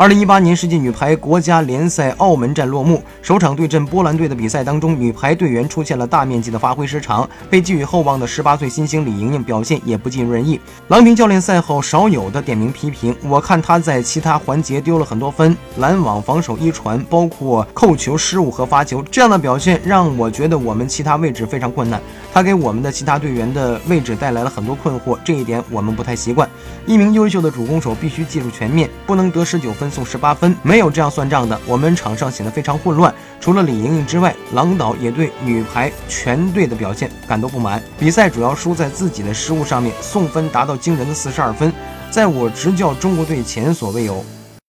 二零一八年世界女排国家联赛澳门站落幕，首场对阵波兰队的比赛当中，女排队员出现了大面积的发挥失常，被寄予厚望的十八岁新星李盈莹表现也不尽如人意。郎平教练赛后少有的点名批评，我看她在其他环节丢了很多分，拦网、防守一传，包括扣球失误和发球，这样的表现让我觉得我们其他位置非常困难。她给我们的其他队员的位置带来了很多困惑，这一点我们不太习惯。一名优秀的主攻手必须技术全面，不能得十九分。送十八分，没有这样算账的。我们场上显得非常混乱，除了李盈莹之外，郎导也对女排全队的表现感到不满。比赛主要输在自己的失误上面，送分达到惊人的四十二分，在我执教中国队前所未有。